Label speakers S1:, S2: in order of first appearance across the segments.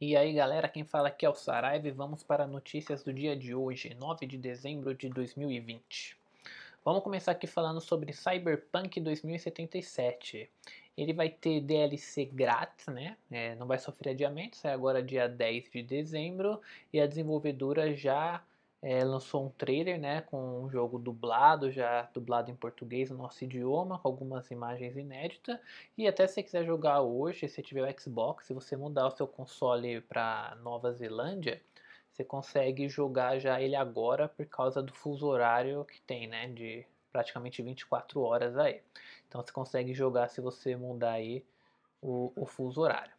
S1: E aí galera, quem fala aqui é o Saraiva e vamos para notícias do dia de hoje, 9 de dezembro de 2020. Vamos começar aqui falando sobre Cyberpunk 2077. Ele vai ter DLC grátis, né? É, não vai sofrer adiamento, sai agora dia 10 de dezembro e a desenvolvedora já é, lançou um trailer né, com um jogo dublado, já dublado em português no nosso idioma, com algumas imagens inéditas. E até se você quiser jogar hoje, se tiver o Xbox, se você mudar o seu console para Nova Zelândia, você consegue jogar já ele agora por causa do fuso horário que tem, né? De praticamente 24 horas aí. Então você consegue jogar se você mudar aí o, o fuso horário.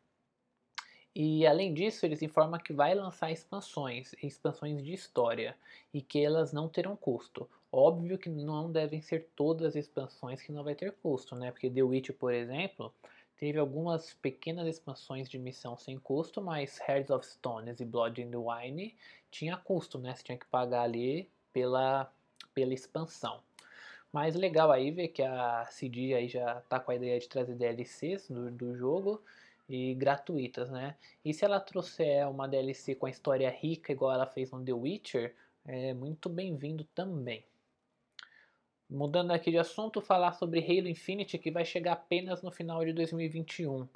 S1: E além disso, eles informam que vai lançar expansões, expansões de história, e que elas não terão custo. Óbvio que não devem ser todas as expansões que não vai ter custo, né? Porque The Witch, por exemplo, teve algumas pequenas expansões de missão sem custo, mas Hearts of Stones e Blood and Wine tinha custo, né? Você tinha que pagar ali pela, pela expansão. Mas legal aí ver que a CD aí já tá com a ideia de trazer DLCs do, do jogo e gratuitas, né? E se ela trouxer uma DLC com a história rica, igual ela fez no The Witcher, é muito bem-vindo também. Mudando aqui de assunto, falar sobre Halo Infinite, que vai chegar apenas no final de 2021.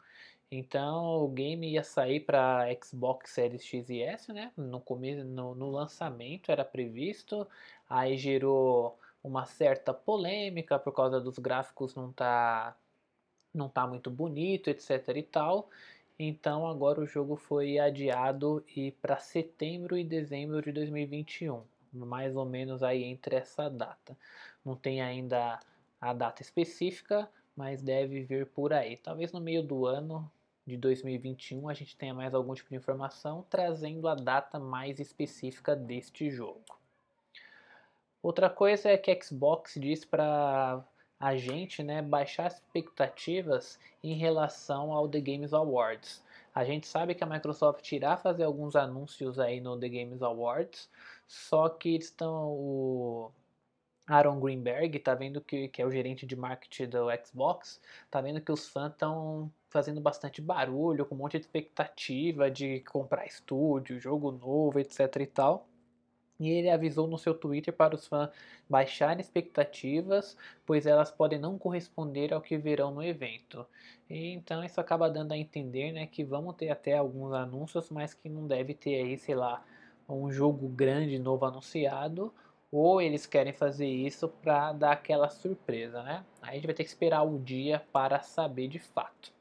S1: Então o game ia sair para Xbox Series X e S, né? No, começo, no, no lançamento era previsto, aí gerou uma certa polêmica por causa dos gráficos não tá não tá muito bonito, etc e tal. Então agora o jogo foi adiado e para setembro e dezembro de 2021, mais ou menos aí entre essa data. Não tem ainda a data específica, mas deve vir por aí. Talvez no meio do ano de 2021 a gente tenha mais algum tipo de informação trazendo a data mais específica deste jogo. Outra coisa é que a Xbox diz para a gente né, baixar as expectativas em relação ao The Games Awards. A gente sabe que a Microsoft irá fazer alguns anúncios aí no The Games Awards, só que estão o Aaron Greenberg tá vendo que, que é o gerente de marketing do Xbox, tá vendo que os fãs estão fazendo bastante barulho, com um monte de expectativa de comprar estúdio, jogo novo, etc e tal. E ele avisou no seu Twitter para os fãs baixarem expectativas, pois elas podem não corresponder ao que verão no evento. E, então isso acaba dando a entender né, que vamos ter até alguns anúncios, mas que não deve ter aí, sei lá, um jogo grande novo anunciado, ou eles querem fazer isso para dar aquela surpresa, né? Aí a gente vai ter que esperar o dia para saber de fato.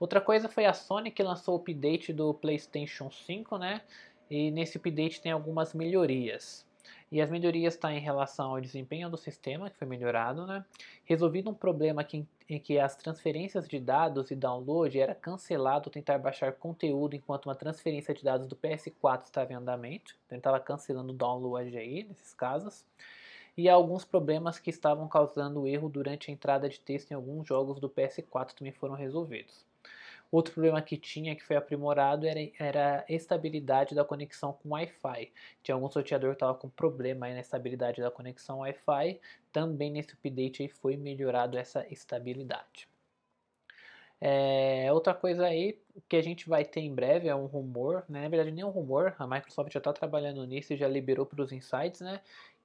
S1: Outra coisa foi a Sony que lançou o update do PlayStation 5, né? E nesse update tem algumas melhorias. E as melhorias estão tá em relação ao desempenho do sistema, que foi melhorado, né? Resolvido um problema que, em que as transferências de dados e download era cancelado tentar baixar conteúdo enquanto uma transferência de dados do PS4 estava em andamento. Então estava cancelando o download aí, nesses casos. E alguns problemas que estavam causando erro durante a entrada de texto em alguns jogos do PS4 também foram resolvidos. Outro problema que tinha, que foi aprimorado, era, era a estabilidade da conexão com Wi-Fi. Tinha algum sorteador que estava com problema aí na estabilidade da conexão Wi-Fi. Também nesse update aí foi melhorado essa estabilidade. É, outra coisa aí que a gente vai ter em breve é um rumor, né? na verdade nem um rumor, a Microsoft já está trabalhando nisso e já liberou para os insights, né?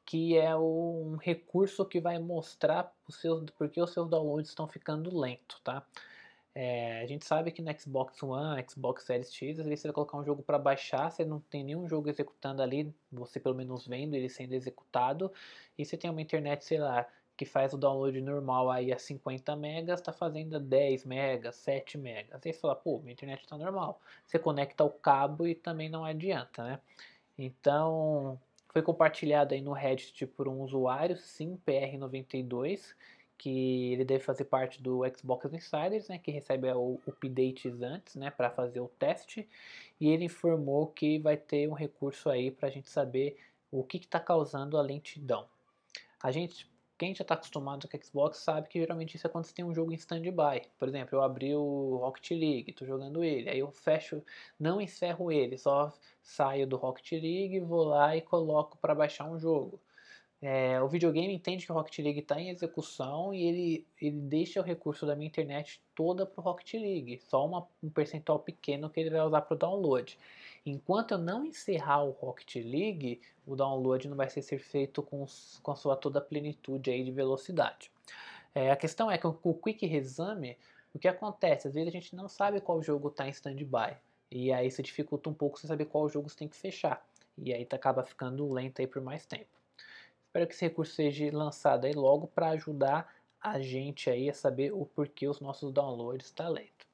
S1: que é um recurso que vai mostrar os seus, porque os seus downloads estão ficando lentos, tá? É, a gente sabe que no Xbox One, Xbox Series X, às vezes você vai colocar um jogo para baixar, você não tem nenhum jogo executando ali, você pelo menos vendo ele sendo executado, e você tem uma internet, sei lá, que faz o download normal aí a 50 megas, está fazendo a 10 megas, 7 megas. Aí você fala, pô, minha internet está normal. Você conecta o cabo e também não adianta, né? Então, foi compartilhado aí no Reddit por um usuário, SimPR92, que ele deve fazer parte do Xbox Insiders, né, que recebe o updates antes, né, para fazer o teste, e ele informou que vai ter um recurso aí para a gente saber o que está causando a lentidão. A gente, quem já está acostumado com Xbox sabe que geralmente isso é quando você tem um jogo em standby. Por exemplo, eu abri o Rocket League, estou jogando ele, aí eu fecho, não encerro ele, só saio do Rocket League, vou lá e coloco para baixar um jogo. É, o videogame entende que o Rocket League está em execução e ele, ele deixa o recurso da minha internet toda para o Rocket League, só uma, um percentual pequeno que ele vai usar para o download. Enquanto eu não encerrar o Rocket League, o download não vai ser feito com, com a sua toda plenitude aí de velocidade. É, a questão é que com o Quick Resume, o que acontece? Às vezes a gente não sabe qual jogo está em standby. E aí isso dificulta um pouco você saber qual jogo você tem que fechar. E aí tá, acaba ficando lento aí por mais tempo. Espero que esse recurso seja lançado aí logo para ajudar a gente aí a saber o porquê os nossos downloads tá lento.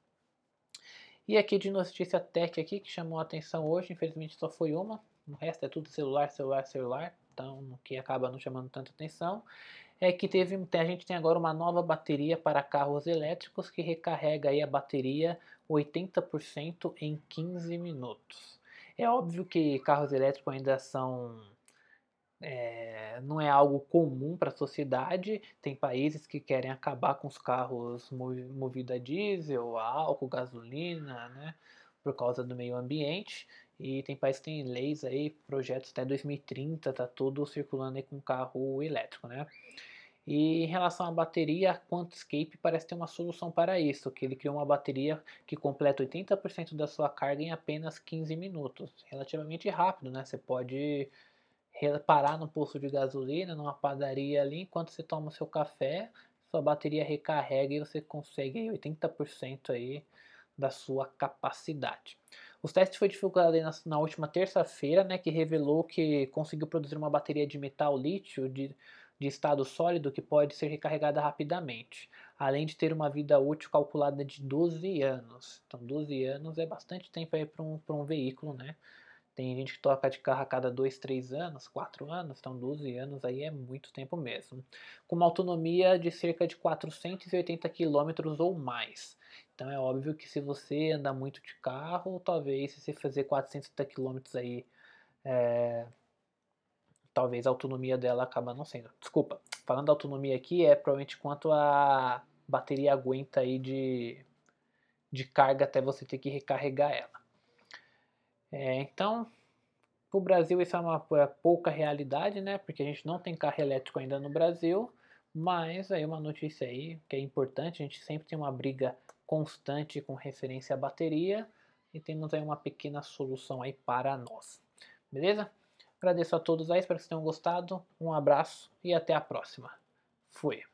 S1: E aqui de notícia tech aqui que chamou a atenção hoje, infelizmente só foi uma, o resto é tudo celular, celular, celular, então que acaba não chamando tanta atenção é que teve, a gente tem agora uma nova bateria para carros elétricos que recarrega aí a bateria 80% em 15 minutos. É óbvio que carros elétricos ainda são é, não é algo comum para a sociedade. Tem países que querem acabar com os carros movidos a diesel, a álcool, gasolina, né, por causa do meio ambiente. E tem países que têm leis aí, projetos até 2030, tá tudo circulando aí com carro elétrico, né? E em relação à bateria, a QuantScape parece ter uma solução para isso, que ele criou uma bateria que completa 80% da sua carga em apenas 15 minutos. Relativamente rápido, né? Você pode parar no posto de gasolina, numa padaria ali, enquanto você toma o seu café, sua bateria recarrega e você consegue 80% aí da sua capacidade. Os testes foi divulgado na, na última terça-feira, né, que revelou que conseguiu produzir uma bateria de metal lítio de de estado sólido que pode ser recarregada rapidamente, além de ter uma vida útil calculada de 12 anos. Então, 12 anos é bastante tempo aí para um, um veículo, né? Tem gente que toca de carro a cada 2, 3 anos, 4 anos, então 12 anos aí é muito tempo mesmo. Com uma autonomia de cerca de 480 km ou mais. Então é óbvio que se você anda muito de carro, talvez se você fazer 480 km aí é, talvez a autonomia dela acaba não sendo. Desculpa, falando da autonomia aqui, é provavelmente quanto a bateria aguenta aí de, de carga até você ter que recarregar ela. É, então, para o Brasil isso é uma é pouca realidade, né? Porque a gente não tem carro elétrico ainda no Brasil, mas aí uma notícia aí que é importante, a gente sempre tem uma briga constante com referência à bateria e temos aí uma pequena solução aí para nós. Beleza? Agradeço a todos aí, espero que vocês tenham gostado. Um abraço e até a próxima. Fui.